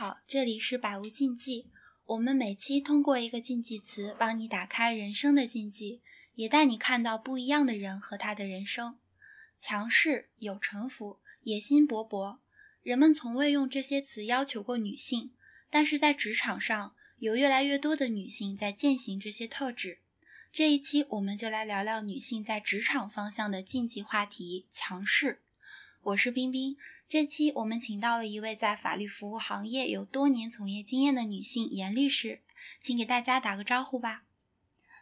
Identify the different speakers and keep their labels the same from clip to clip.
Speaker 1: 好，这里是百无禁忌。我们每期通过一个禁忌词，帮你打开人生的禁忌，也带你看到不一样的人和他的人生。强势、有城府、野心勃勃，人们从未用这些词要求过女性，但是在职场上，有越来越多的女性在践行这些特质。这一期我们就来聊聊女性在职场方向的禁忌话题——强势。我是冰冰。这期我们请到了一位在法律服务行业有多年从业经验的女性严律师，请给大家打个招呼吧。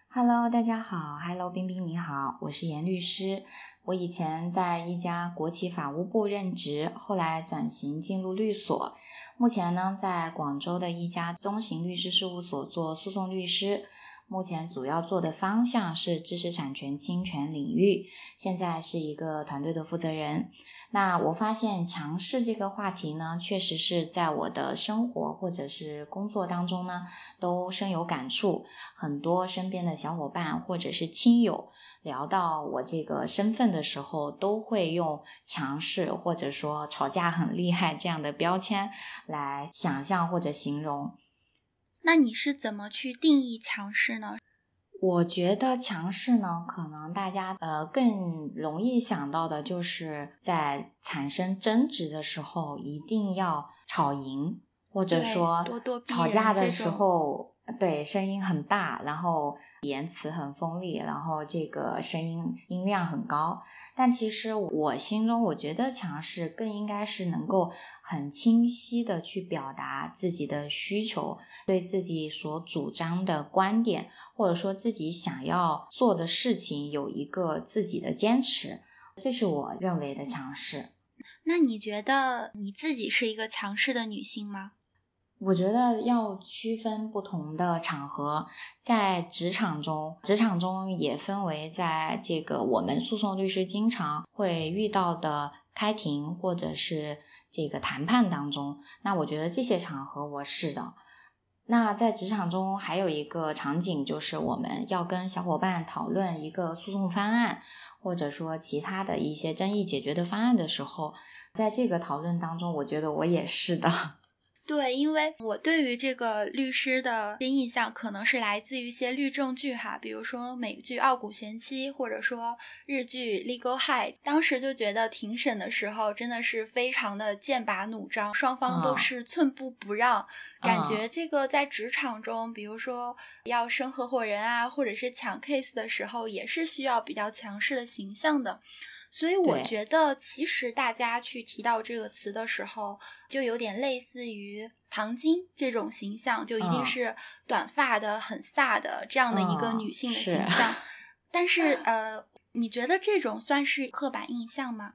Speaker 2: Hello，大家好。Hello，冰冰你好，我是严律师。我以前在一家国企法务部任职，后来转型进入律所，目前呢在广州的一家中型律师事务所做诉讼律师。目前主要做的方向是知识产权侵权领域，现在是一个团队的负责人。那我发现强势这个话题呢，确实是在我的生活或者是工作当中呢，都深有感触。很多身边的小伙伴或者是亲友聊到我这个身份的时候，都会用强势或者说吵架很厉害这样的标签来想象或者形容。
Speaker 1: 那你是怎么去定义强势呢？
Speaker 2: 我觉得强势呢，可能大家呃更容易想到的就是在产生争执的时候一定要吵赢，或者说吵架的时候。对，声音很大，然后言辞很锋利，然后这个声音音量很高。但其实我心中，我觉得强势更应该是能够很清晰的去表达自己的需求，对自己所主张的观点，或者说自己想要做的事情有一个自己的坚持，这是我认为的强势。
Speaker 1: 那你觉得你自己是一个强势的女性吗？
Speaker 2: 我觉得要区分不同的场合，在职场中，职场中也分为在这个我们诉讼律师经常会遇到的开庭或者是这个谈判当中。那我觉得这些场合我是的。那在职场中还有一个场景，就是我们要跟小伙伴讨论一个诉讼方案，或者说其他的一些争议解决的方案的时候，在这个讨论当中，我觉得我也是的。
Speaker 1: 对，因为我对于这个律师的印象，可能是来自于一些律政剧哈，比如说美剧《傲骨贤妻》，或者说日剧《Legal High》。当时就觉得庭审的时候真的是非常的剑拔弩张，双方都是寸步不让，感觉这个在职场中，比如说要升合伙人啊，或者是抢 case 的时候，也是需要比较强势的形象的。所以我觉得，其实大家去提到这个词的时候，就有点类似于唐晶这种形象，就一定是短发的、很飒的这样的一个女性的形象。但是，呃，你觉得这种算是刻板印象吗？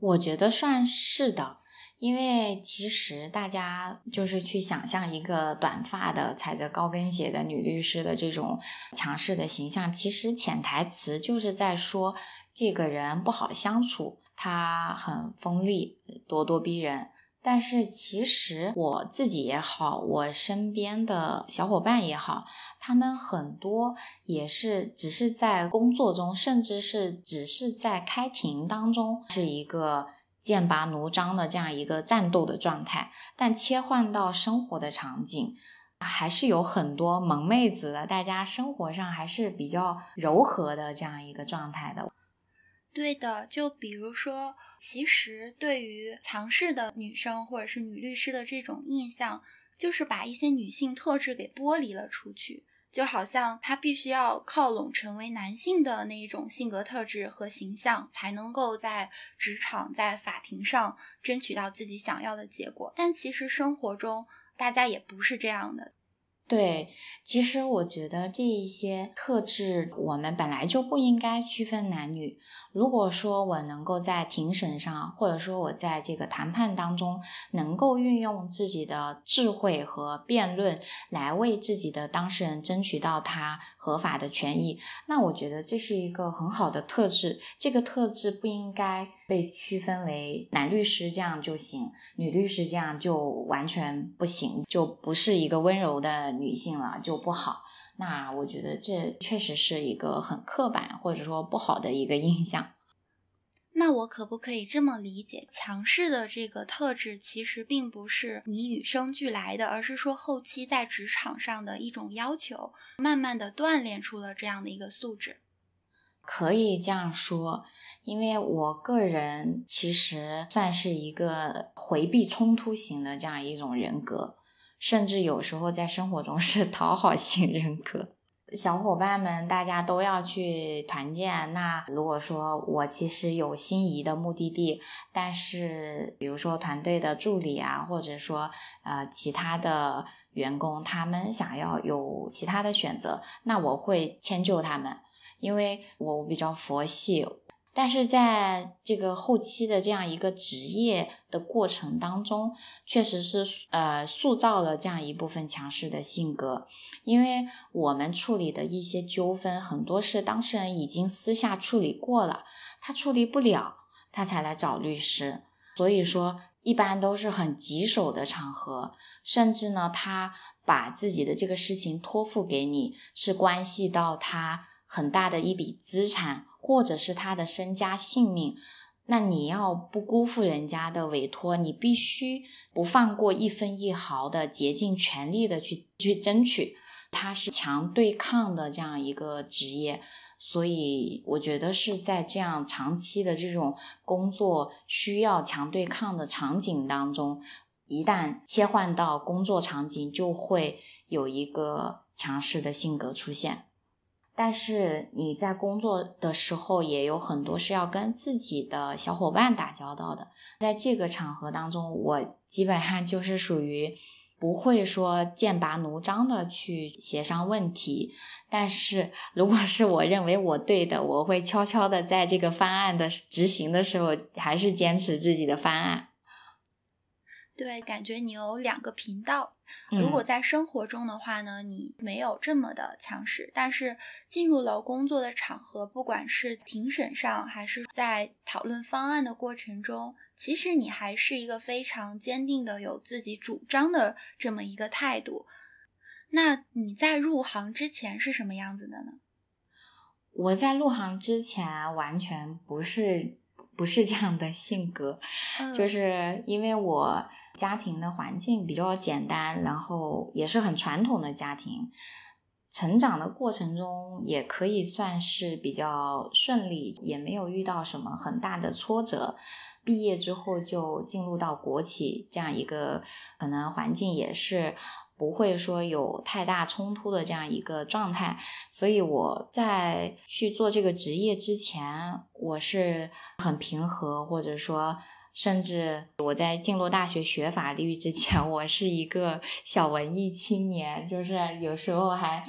Speaker 2: 我觉得算是的，因为其实大家就是去想象一个短发的、踩着高跟鞋的女律师的这种强势的形象，其实潜台词就是在说。这个人不好相处，他很锋利、咄咄逼人。但是其实我自己也好，我身边的小伙伴也好，他们很多也是只是在工作中，甚至是只是在开庭当中，是一个剑拔弩张的这样一个战斗的状态。但切换到生活的场景，还是有很多萌妹子的，大家生活上还是比较柔和的这样一个状态的。
Speaker 1: 对的，就比如说，其实对于强势的女生或者是女律师的这种印象，就是把一些女性特质给剥离了出去，就好像她必须要靠拢成为男性的那一种性格特质和形象，才能够在职场、在法庭上争取到自己想要的结果。但其实生活中，大家也不是这样的。
Speaker 2: 对，其实我觉得这一些特质，我们本来就不应该区分男女。如果说我能够在庭审上，或者说我在这个谈判当中，能够运用自己的智慧和辩论来为自己的当事人争取到他合法的权益，那我觉得这是一个很好的特质。这个特质不应该被区分为男律师这样就行，女律师这样就完全不行，就不是一个温柔的。女性了就不好，那我觉得这确实是一个很刻板或者说不好的一个印象。
Speaker 1: 那我可不可以这么理解，强势的这个特质其实并不是你与生俱来的，而是说后期在职场上的一种要求，慢慢的锻炼出了这样的一个素质。
Speaker 2: 可以这样说，因为我个人其实算是一个回避冲突型的这样一种人格，甚至有时候在生活中是讨好型人格。小伙伴们，大家都要去团建。那如果说我其实有心仪的目的地，但是比如说团队的助理啊，或者说呃其他的员工，他们想要有其他的选择，那我会迁就他们，因为我比较佛系。但是在这个后期的这样一个职业的过程当中，确实是呃塑造了这样一部分强势的性格，因为我们处理的一些纠纷很多是当事人已经私下处理过了，他处理不了，他才来找律师，所以说一般都是很棘手的场合，甚至呢他把自己的这个事情托付给你，是关系到他很大的一笔资产。或者是他的身家性命，那你要不辜负人家的委托，你必须不放过一分一毫的，竭尽全力的去去争取。他是强对抗的这样一个职业，所以我觉得是在这样长期的这种工作需要强对抗的场景当中，一旦切换到工作场景，就会有一个强势的性格出现。但是你在工作的时候也有很多是要跟自己的小伙伴打交道的，在这个场合当中，我基本上就是属于不会说剑拔弩张的去协商问题。但是如果是我认为我对的，我会悄悄的在这个方案的执行的时候，还是坚持自己的方案。
Speaker 1: 对，感觉你有两个频道。如果在生活中的话呢，你没有这么的强势，但是进入了工作的场合，不管是庭审上，还是在讨论方案的过程中，其实你还是一个非常坚定的有自己主张的这么一个态度。那你在入行之前是什么样子的呢？
Speaker 2: 我在入行之前完全不是。不是这样的性格，就是因为我家庭的环境比较简单，然后也是很传统的家庭，成长的过程中也可以算是比较顺利，也没有遇到什么很大的挫折。毕业之后就进入到国企这样一个可能环境也是。不会说有太大冲突的这样一个状态，所以我在去做这个职业之前，我是很平和，或者说，甚至我在进入大学学法律之前，我是一个小文艺青年，就是有时候还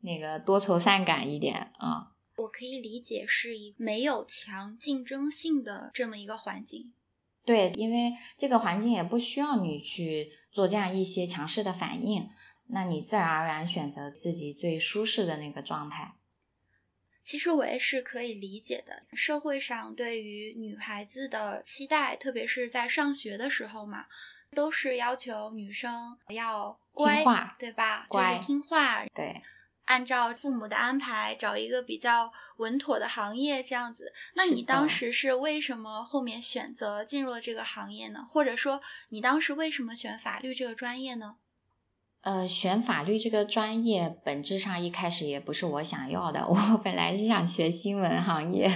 Speaker 2: 那个多愁善感一点啊。
Speaker 1: 我可以理解是一没有强竞争性的这么一个环境。
Speaker 2: 对，因为这个环境也不需要你去。做这样一些强势的反应，那你自然而然选择自己最舒适的那个状态。
Speaker 1: 其实我也是可以理解的。社会上对于女孩子的期待，特别是在上学的时候嘛，都是要求女生要乖，对吧？
Speaker 2: 乖，
Speaker 1: 听话，
Speaker 2: 对。
Speaker 1: 按照父母的安排，找一个比较稳妥的行业，这样子。那你当时是为什么后面选择进入了这个行业呢？或者说，你当时为什么选法律这个专业呢？
Speaker 2: 呃，选法律这个专业，本质上一开始也不是我想要的。我本来是想学新闻行业，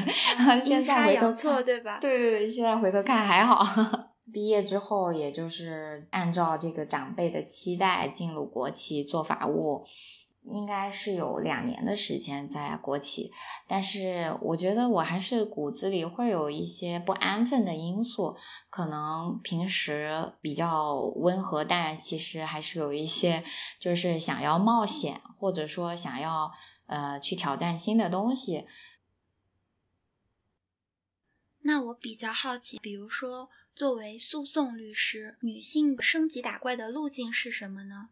Speaker 2: 现在回头
Speaker 1: 错对吧？
Speaker 2: 对对对，现在回头看还好。毕业之后，也就是按照这个长辈的期待，进入国企做法务。应该是有两年的时间在国企，但是我觉得我还是骨子里会有一些不安分的因素，可能平时比较温和，但其实还是有一些就是想要冒险，或者说想要呃去挑战新的东西。
Speaker 1: 那我比较好奇，比如说作为诉讼律师，女性升级打怪的路径是什么呢？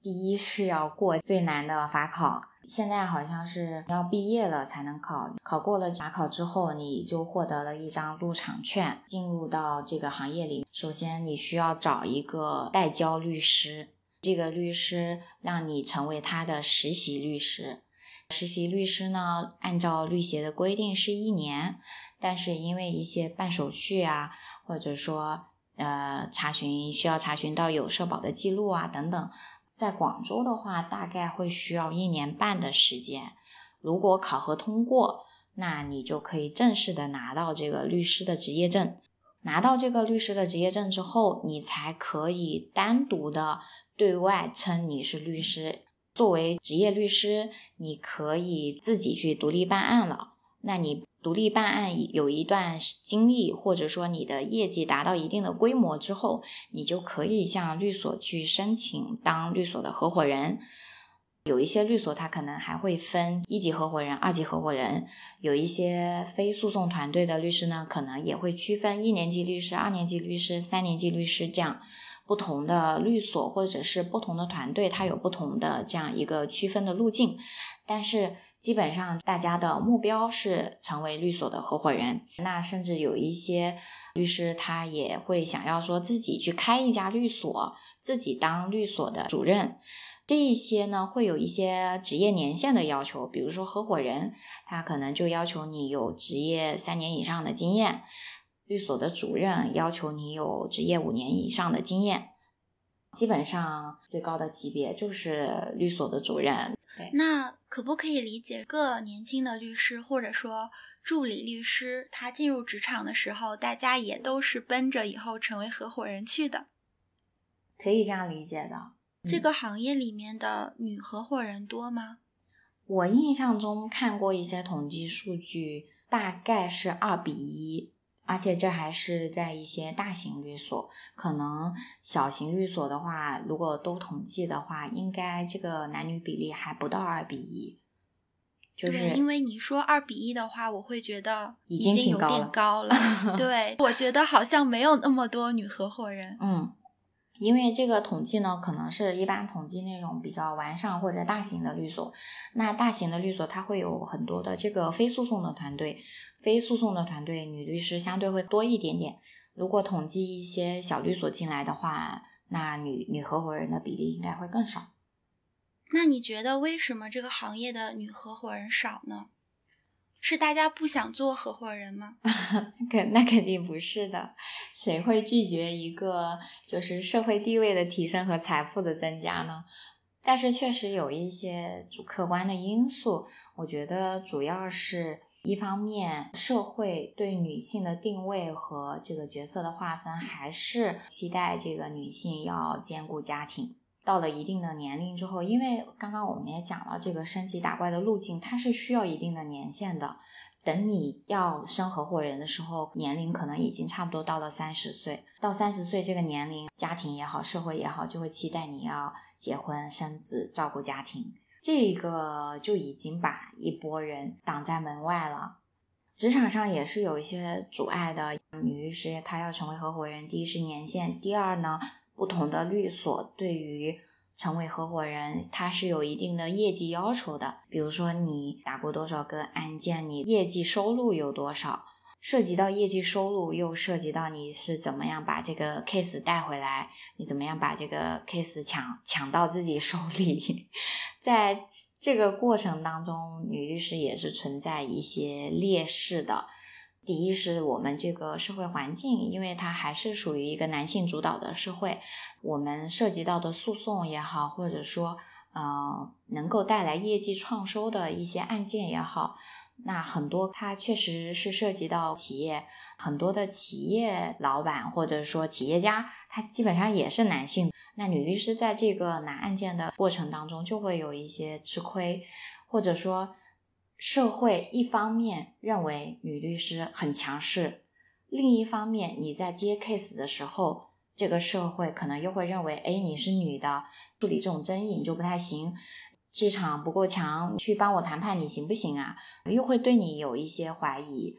Speaker 2: 第一是要过最难的法考，现在好像是要毕业了才能考，考过了法考之后，你就获得了一张入场券，进入到这个行业里。首先你需要找一个代教律师，这个律师让你成为他的实习律师。实习律师呢，按照律协的规定是一年，但是因为一些办手续啊，或者说呃查询需要查询到有社保的记录啊等等，在广州的话，大概会需要一年半的时间。如果考核通过，那你就可以正式的拿到这个律师的执业证。拿到这个律师的执业证之后，你才可以单独的对外称你是律师。作为职业律师，你可以自己去独立办案了。那你独立办案有一段经历，或者说你的业绩达到一定的规模之后，你就可以向律所去申请当律所的合伙人。有一些律所，它可能还会分一级合伙人、二级合伙人。有一些非诉讼团队的律师呢，可能也会区分一年级律师、二年级律师、三年级律师这样不同的律所或者是不同的团队，它有不同的这样一个区分的路径。但是基本上大家的目标是成为律所的合伙人。那甚至有一些律师，他也会想要说自己去开一家律所，自己当律所的主任。这一些呢，会有一些职业年限的要求，比如说合伙人，他可能就要求你有职业三年以上的经验；律所的主任要求你有职业五年以上的经验。基本上最高的级别就是律所的主任。
Speaker 1: 那可不可以理解，各年轻的律师或者说助理律师，他进入职场的时候，大家也都是奔着以后成为合伙人去的？
Speaker 2: 可以这样理解的。
Speaker 1: 这个行业里面的女合伙人多吗？
Speaker 2: 我印象中看过一些统计数据，大概是二比一，而且这还是在一些大型律所。可能小型律所的话，如果都统计的话，应该这个男女比例还不到二比一。就是
Speaker 1: 因为你说二比一的话，我会觉得
Speaker 2: 已
Speaker 1: 经
Speaker 2: 挺
Speaker 1: 高了。对，我觉得好像没有那么多女合伙人。
Speaker 2: 嗯。因为这个统计呢，可能是一般统计那种比较完善或者大型的律所。那大型的律所，它会有很多的这个非诉讼的团队，非诉讼的团队女律师相对会多一点点。如果统计一些小律所进来的话，那女女合伙人的比例应该会更少。
Speaker 1: 那你觉得为什么这个行业的女合伙人少呢？是大家不想做合伙人吗？
Speaker 2: 肯那肯定不是的，谁会拒绝一个就是社会地位的提升和财富的增加呢？但是确实有一些主客观的因素，我觉得主要是一方面，社会对女性的定位和这个角色的划分，还是期待这个女性要兼顾家庭。到了一定的年龄之后，因为刚刚我们也讲了，这个升级打怪的路径，它是需要一定的年限的。等你要升合伙人的时候，年龄可能已经差不多到了三十岁。到三十岁这个年龄，家庭也好，社会也好，就会期待你要结婚生子，照顾家庭。这个就已经把一波人挡在门外了。职场上也是有一些阻碍的。女律师她要成为合伙人，第一是年限，第二呢。不同的律所对于成为合伙人，它是有一定的业绩要求的。比如说，你打过多少个案件，你业绩收入有多少？涉及到业绩收入，又涉及到你是怎么样把这个 case 带回来，你怎么样把这个 case 抢抢到自己手里。在这个过程当中，女律师也是存在一些劣势的。第一是我们这个社会环境，因为它还是属于一个男性主导的社会，我们涉及到的诉讼也好，或者说，呃，能够带来业绩创收的一些案件也好，那很多它确实是涉及到企业，很多的企业老板或者说企业家，他基本上也是男性，那女律师在这个拿案件的过程当中就会有一些吃亏，或者说。社会一方面认为女律师很强势，另一方面你在接 case 的时候，这个社会可能又会认为，哎，你是女的，处理这种争议你就不太行，气场不够强，去帮我谈判你行不行啊？又会对你有一些怀疑，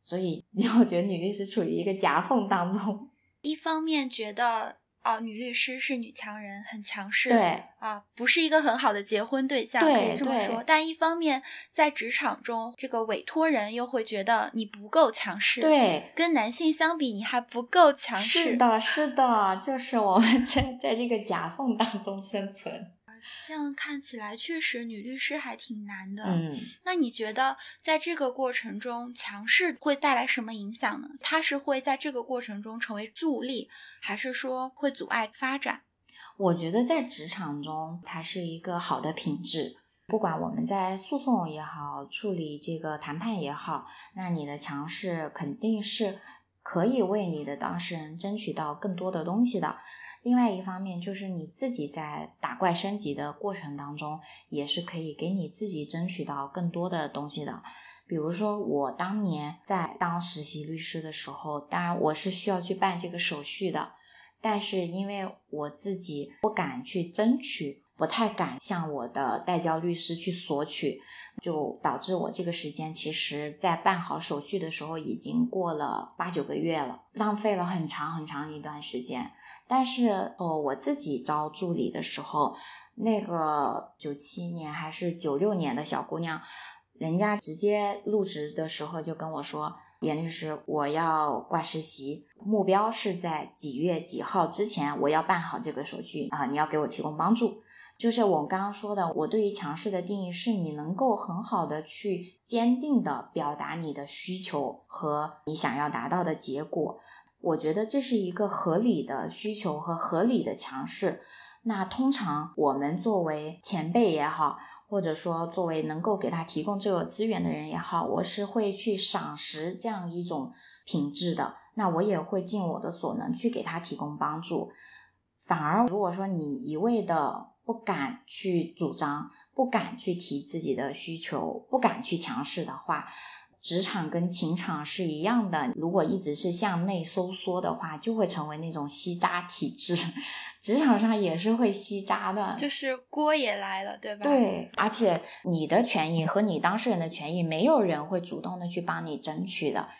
Speaker 2: 所以 我觉得女律师处于一个夹缝当中，
Speaker 1: 一方面觉得。啊，女律师是女强人，很强势。
Speaker 2: 对
Speaker 1: 啊，不是一个很好的结婚对象，可以这么说。但一方面，在职场中，这个委托人又会觉得你不够强势。
Speaker 2: 对，
Speaker 1: 跟男性相比，你还不够强势。
Speaker 2: 是的，是的，就是我们在在这个夹缝当中生存。
Speaker 1: 这样看起来，确实女律师还挺难的。
Speaker 2: 嗯，
Speaker 1: 那你觉得在这个过程中，强势会带来什么影响呢？它是会在这个过程中成为助力，还是说会阻碍发展？
Speaker 2: 我觉得在职场中，它是一个好的品质。不管我们在诉讼也好，处理这个谈判也好，那你的强势肯定是可以为你的当事人争取到更多的东西的。另外一方面，就是你自己在打怪升级的过程当中，也是可以给你自己争取到更多的东西的。比如说，我当年在当实习律师的时候，当然我是需要去办这个手续的，但是因为我自己不敢去争取。不太敢向我的代教律师去索取，就导致我这个时间其实，在办好手续的时候已经过了八九个月了，浪费了很长很长一段时间。但是哦，我自己招助理的时候，那个九七年还是九六年的小姑娘，人家直接入职的时候就跟我说：“严律师，我要挂实习，目标是在几月几号之前我要办好这个手续啊，你要给我提供帮助。”就是我刚刚说的，我对于强势的定义是你能够很好的去坚定的表达你的需求和你想要达到的结果。我觉得这是一个合理的需求和合理的强势。那通常我们作为前辈也好，或者说作为能够给他提供这个资源的人也好，我是会去赏识这样一种品质的。那我也会尽我的所能去给他提供帮助。反而如果说你一味的不敢去主张，不敢去提自己的需求，不敢去强势的话，职场跟情场是一样的。如果一直是向内收缩的话，就会成为那种吸渣体质，职场上也是会吸渣的，
Speaker 1: 就是锅也来了，对吧？
Speaker 2: 对，而且你的权益和你当事人的权益，没有人会主动的去帮你争取的，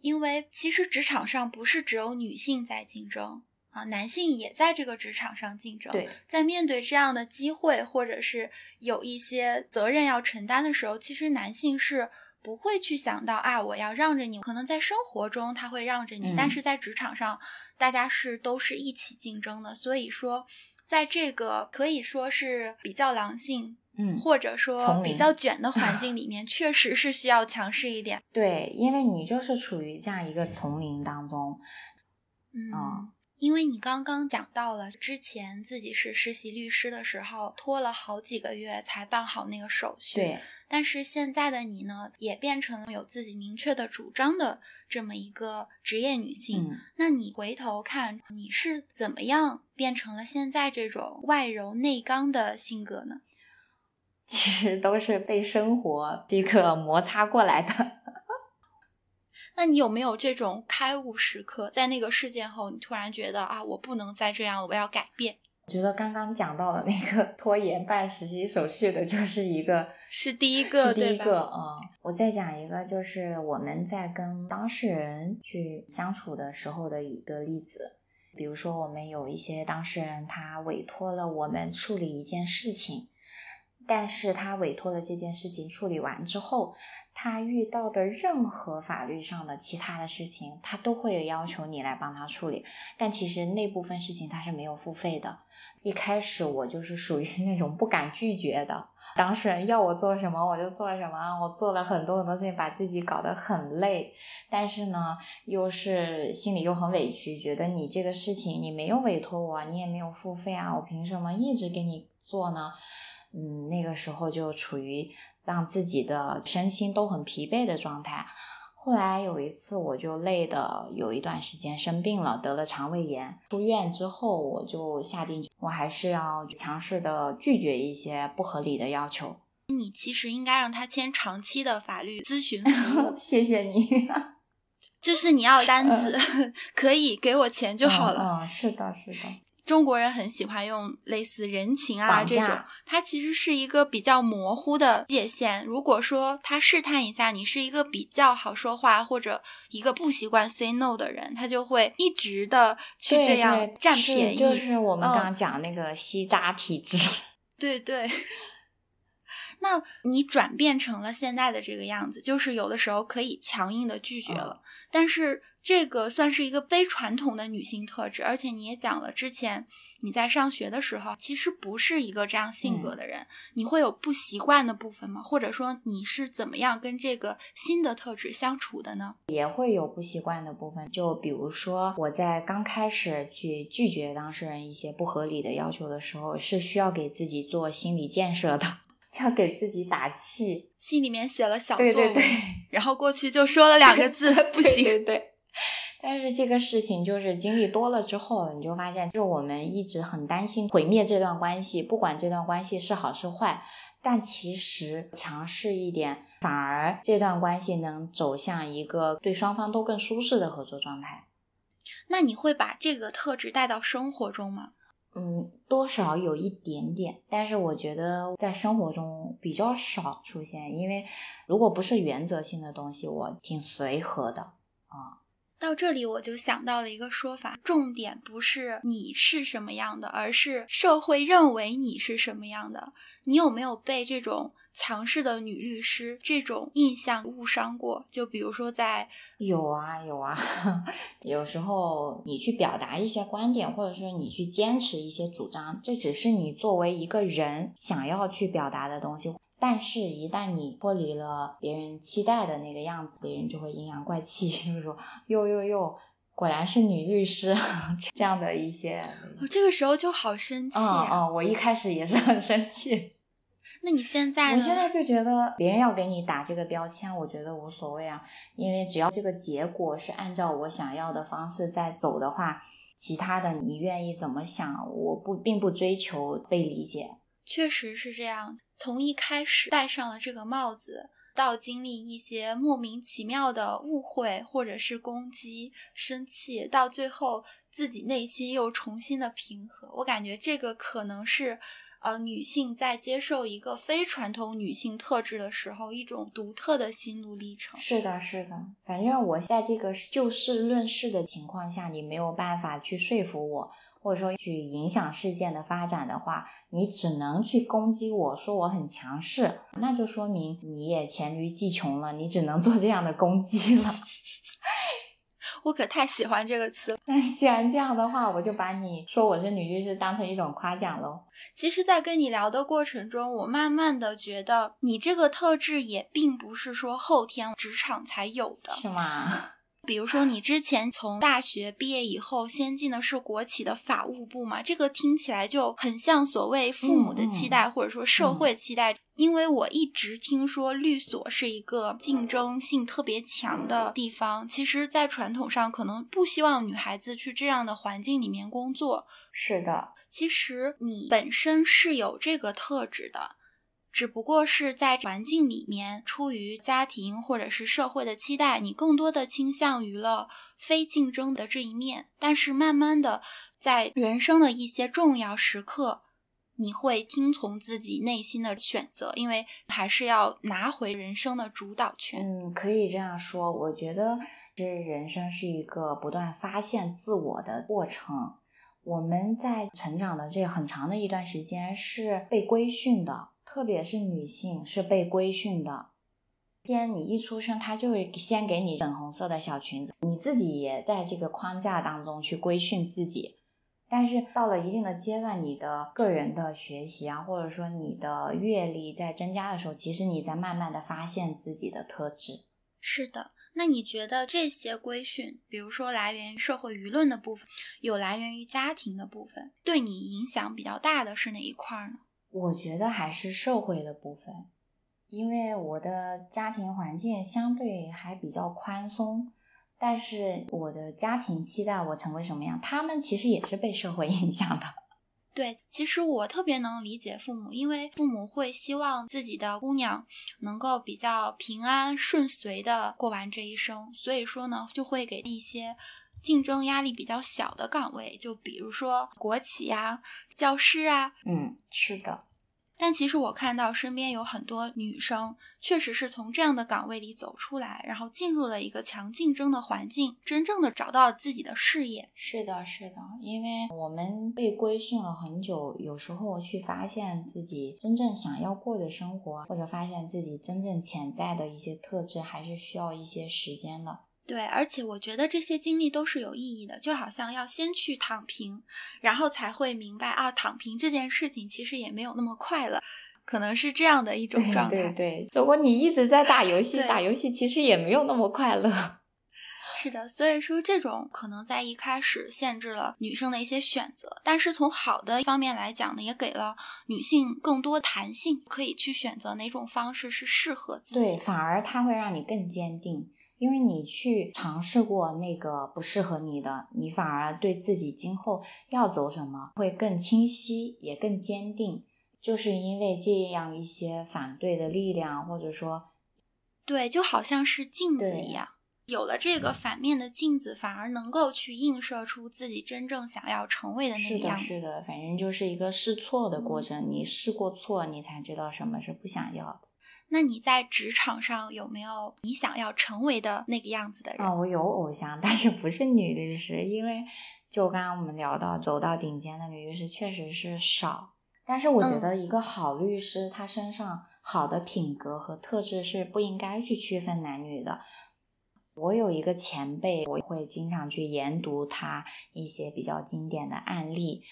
Speaker 1: 因为其实职场上不是只有女性在竞争。啊，男性也在这个职场上竞争。
Speaker 2: 对，
Speaker 1: 在面对这样的机会，或者是有一些责任要承担的时候，其实男性是不会去想到啊，我要让着你。可能在生活中他会让着你，但是在职场上，大家是都是一起竞争的。所以说，在这个可以说是比较狼性，
Speaker 2: 嗯，
Speaker 1: 或者说比较卷的环境 里面，确实是需要强势一点。
Speaker 2: 对，因为你就是处于这样一个丛林当中，
Speaker 1: 嗯。因为你刚刚讲到了之前自己是实习律师的时候，拖了好几个月才办好那个手续。
Speaker 2: 对。
Speaker 1: 但是现在的你呢，也变成了有自己明确的主张的这么一个职业女性。
Speaker 2: 嗯。
Speaker 1: 那你回头看，你是怎么样变成了现在这种外柔内刚的性格呢？
Speaker 2: 其实都是被生活这个摩擦过来的。
Speaker 1: 那你有没有这种开悟时刻？在那个事件后，你突然觉得啊，我不能再这样了，我要改变。
Speaker 2: 我觉得刚刚讲到的那个 拖延办实习手续的，就是一个，
Speaker 1: 是第一个，
Speaker 2: 是第一个啊。我再讲一个，就是我们在跟当事人去相处的时候的一个例子。比如说，我们有一些当事人，他委托了我们处理一件事情，但是他委托的这件事情处理完之后。他遇到的任何法律上的其他的事情，他都会有要求你来帮他处理。但其实那部分事情他是没有付费的。一开始我就是属于 那种不敢拒绝的，当事人要我做什么我就做什么，我做了很多很多事情，把自己搞得很累。但是呢，又是心里又很委屈，觉得你这个事情你没有委托我，你也没有付费啊，我凭什么一直给你做呢？嗯，那个时候就处于。让自己的身心都很疲惫的状态。后来有一次，我就累的有一段时间生病了，得了肠胃炎。出院之后，我就下定，我还是要强势的拒绝一些不合理的要求。
Speaker 1: 你其实应该让他签长期的法律咨询服务。
Speaker 2: 谢谢你，
Speaker 1: 就是你要单子，可以给我钱就好了。
Speaker 2: 嗯，是的，是的。
Speaker 1: 中国人很喜欢用类似人情啊这种，它其实是一个比较模糊的界限。如果说他试探一下，你是一个比较好说话或者一个不习惯 say no 的人，他就会一直的去这样占便宜。
Speaker 2: 就是我们刚刚讲那个吸渣体质。
Speaker 1: 对 对。那你转变成了现在的这个样子，就是有的时候可以强硬的拒绝了，但是。这个算是一个非传统的女性特质，而且你也讲了，之前你在上学的时候，其实不是一个这样性格的人，你会有不习惯的部分吗？或者说你是怎么样跟这个新的特质相处的呢？
Speaker 2: 也会有不习惯的部分，就比如说我在刚开始去拒绝当事人一些不合理的要求的时候，是需要给自己做心理建设的，要给自己打气，
Speaker 1: 心里面写了小
Speaker 2: 作文，
Speaker 1: 然后过去就说了两个字，不行，
Speaker 2: 对对。但是这个事情就是经历多了之后，你就发现，就是我们一直很担心毁灭这段关系，不管这段关系是好是坏，但其实强势一点，反而这段关系能走向一个对双方都更舒适的合作状态。
Speaker 1: 那你会把这个特质带到生活中吗？
Speaker 2: 嗯，多少有一点点，但是我觉得在生活中比较少出现，因为如果不是原则性的东西，我挺随和的啊。
Speaker 1: 到这里，我就想到了一个说法：重点不是你是什么样的，而是社会认为你是什么样的。你有没有被这种强势的女律师这种印象误伤过？就比如说，在
Speaker 2: 有啊有啊，有时候你去表达一些观点，或者说你去坚持一些主张，这只是你作为一个人想要去表达的东西。但是，一旦你脱离了别人期待的那个样子，别人就会阴阳怪气，就是说，哟哟哟，果然是女律师 这样的一些。
Speaker 1: 我这个时候就好生气。
Speaker 2: 嗯嗯，我一开始也是很生气。
Speaker 1: 那你现在呢？
Speaker 2: 我现在就觉得别人要给你打这个标签，我觉得无所谓啊，因为只要这个结果是按照我想要的方式在走的话，其他的你愿意怎么想，我不并不追求被理解。
Speaker 1: 确实是这样。从一开始戴上了这个帽子，到经历一些莫名其妙的误会或者是攻击、生气，到最后自己内心又重新的平和，我感觉这个可能是，呃，女性在接受一个非传统女性特质的时候一种独特的心路历程。
Speaker 2: 是的，是的。反正我在这个就事论事的情况下，你没有办法去说服我。或者说去影响事件的发展的话，你只能去攻击我说我很强势，那就说明你也黔驴技穷了，你只能做这样的攻击了。
Speaker 1: 我可太喜欢这个词了。
Speaker 2: 那既然这样的话，我就把你说我是女律师当成一种夸奖喽。
Speaker 1: 其实，在跟你聊的过程中，我慢慢的觉得你这个特质也并不是说后天职场才有的，
Speaker 2: 是吗？
Speaker 1: 比如说，你之前从大学毕业以后，先进的是国企的法务部嘛？这个听起来就很像所谓父母的期待，或者说社会期待。因为我一直听说律所是一个竞争性特别强的地方，其实，在传统上可能不希望女孩子去这样的环境里面工作。
Speaker 2: 是的，
Speaker 1: 其实你本身是有这个特质的。只不过是在环境里面，出于家庭或者是社会的期待，你更多的倾向于了非竞争的这一面。但是慢慢的，在人生的一些重要时刻，你会听从自己内心的选择，因为还是要拿回人生的主导权。
Speaker 2: 嗯，可以这样说。我觉得这人生是一个不断发现自我的过程。我们在成长的这很长的一段时间是被规训的。特别是女性是被规训的，先你一出生，他就会先给你粉红色的小裙子，你自己也在这个框架当中去规训自己。但是到了一定的阶段，你的个人的学习啊，或者说你的阅历在增加的时候，其实你在慢慢的发现自己的特质。
Speaker 1: 是的，那你觉得这些规训，比如说来源于社会舆论的部分，有来源于家庭的部分，对你影响比较大的是哪一块呢？
Speaker 2: 我觉得还是社会的部分，因为我的家庭环境相对还比较宽松，但是我的家庭期待我成为什么样，他们其实也是被社会影响的。
Speaker 1: 对，其实我特别能理解父母，因为父母会希望自己的姑娘能够比较平安顺遂的过完这一生，所以说呢，就会给一些竞争压力比较小的岗位，就比如说国企呀、教师啊。
Speaker 2: 嗯，是的。
Speaker 1: 但其实我看到身边有很多女生，确实是从这样的岗位里走出来，然后进入了一个强竞争的环境，真正的找到自己的事业。
Speaker 2: 是的，是的，因为我们被规训了很久，有时候去发现自己真正想要过的生活，或者发现自己真正潜在的一些特质，还是需要一些时间的。
Speaker 1: 对，而且我觉得这些经历都是有意义的，就好像要先去躺平，然后才会明白啊，躺平这件事情其实也没有那么快乐，可能是这样的一种状
Speaker 2: 态。对对，如果你一直在打游戏，打游戏其实也没有那么快乐。
Speaker 1: 是的，所以说这种可能在一开始限制了女生的一些选择，但是从好的方面来讲呢，也给了女性更多弹性，可以去选择哪种方式是适合自
Speaker 2: 己。对，反而它会让你更坚定。因为你去尝试过那个不适合你的，你反而对自己今后要走什么会更清晰，也更坚定。就是因为这样一些反对的力量，或者说，
Speaker 1: 对，就好像是镜子一样，有了这个反面的镜子，反而能够去映射出自己真正想要成为的那个样
Speaker 2: 子。是的，是的，反正就是一个试错的过程。你试过错，你才知道什么是不想要的。
Speaker 1: 那你在职场上有没有你想要成为的那个样子的人
Speaker 2: 啊？我有偶像，但是不是女律师，因为就刚刚我们聊到走到顶尖的女律师确实是少。但是我觉得一个好律师，他身上好的品格和特质是不应该去区分男女的。我有一个前辈，我会经常去研读他一些比较经典的案例。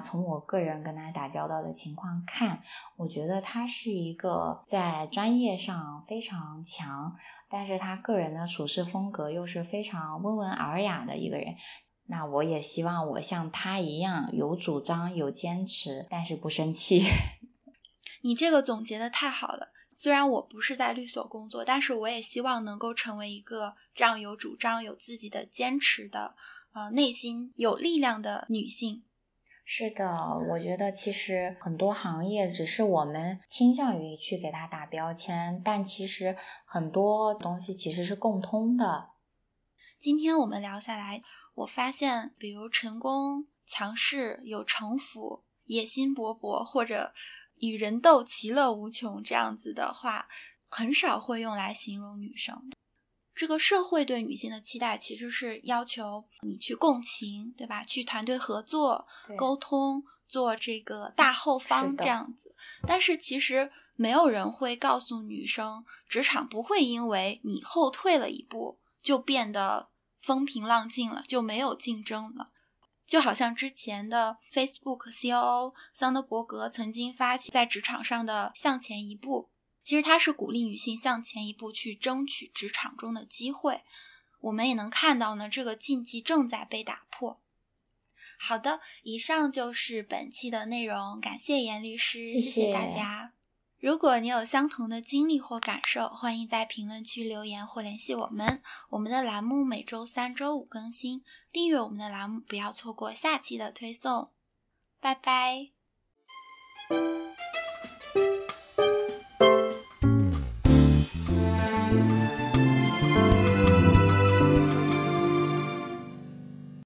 Speaker 2: 从我个人跟他打交道的情况看，我觉得他是一个在专业上非常强，但是他个人的处事风格又是非常温文尔雅的一个人。那我也希望我像他一样有主张、有坚持，但是不生气。
Speaker 1: 你这个总结的太好了。虽然我不是在律所工作，但是我也希望能够成为一个这样有主张、有自己的坚持的，呃，内心有力量的女性。
Speaker 2: 是的，我觉得其实很多行业只是我们倾向于去给它打标签，但其实很多东西其实是共通的。
Speaker 1: 今天我们聊下来，我发现，比如成功、强势、有城府、野心勃勃，或者与人斗、其乐无穷这样子的话，很少会用来形容女生。这个社会对女性的期待其实是要求你去共情，对吧？去团队合作、沟通，做这个大后方这样子。但是其实没有人会告诉女生，职场不会因为你后退了一步就变得风平浪静了，就没有竞争了。就好像之前的 Facebook COO 桑德伯格曾经发起在职场上的向前一步。其实它是鼓励女性向前一步去争取职场中的机会，我们也能看到呢，这个禁忌正在被打破。好的，以上就是本期的内容，感谢严律师，谢谢大家。如果你有相同的经历或感受，欢迎在评论区留言或联系我们。我们的栏目每周三、周五更新，订阅我们的栏目，不要错过下期的推送。拜拜。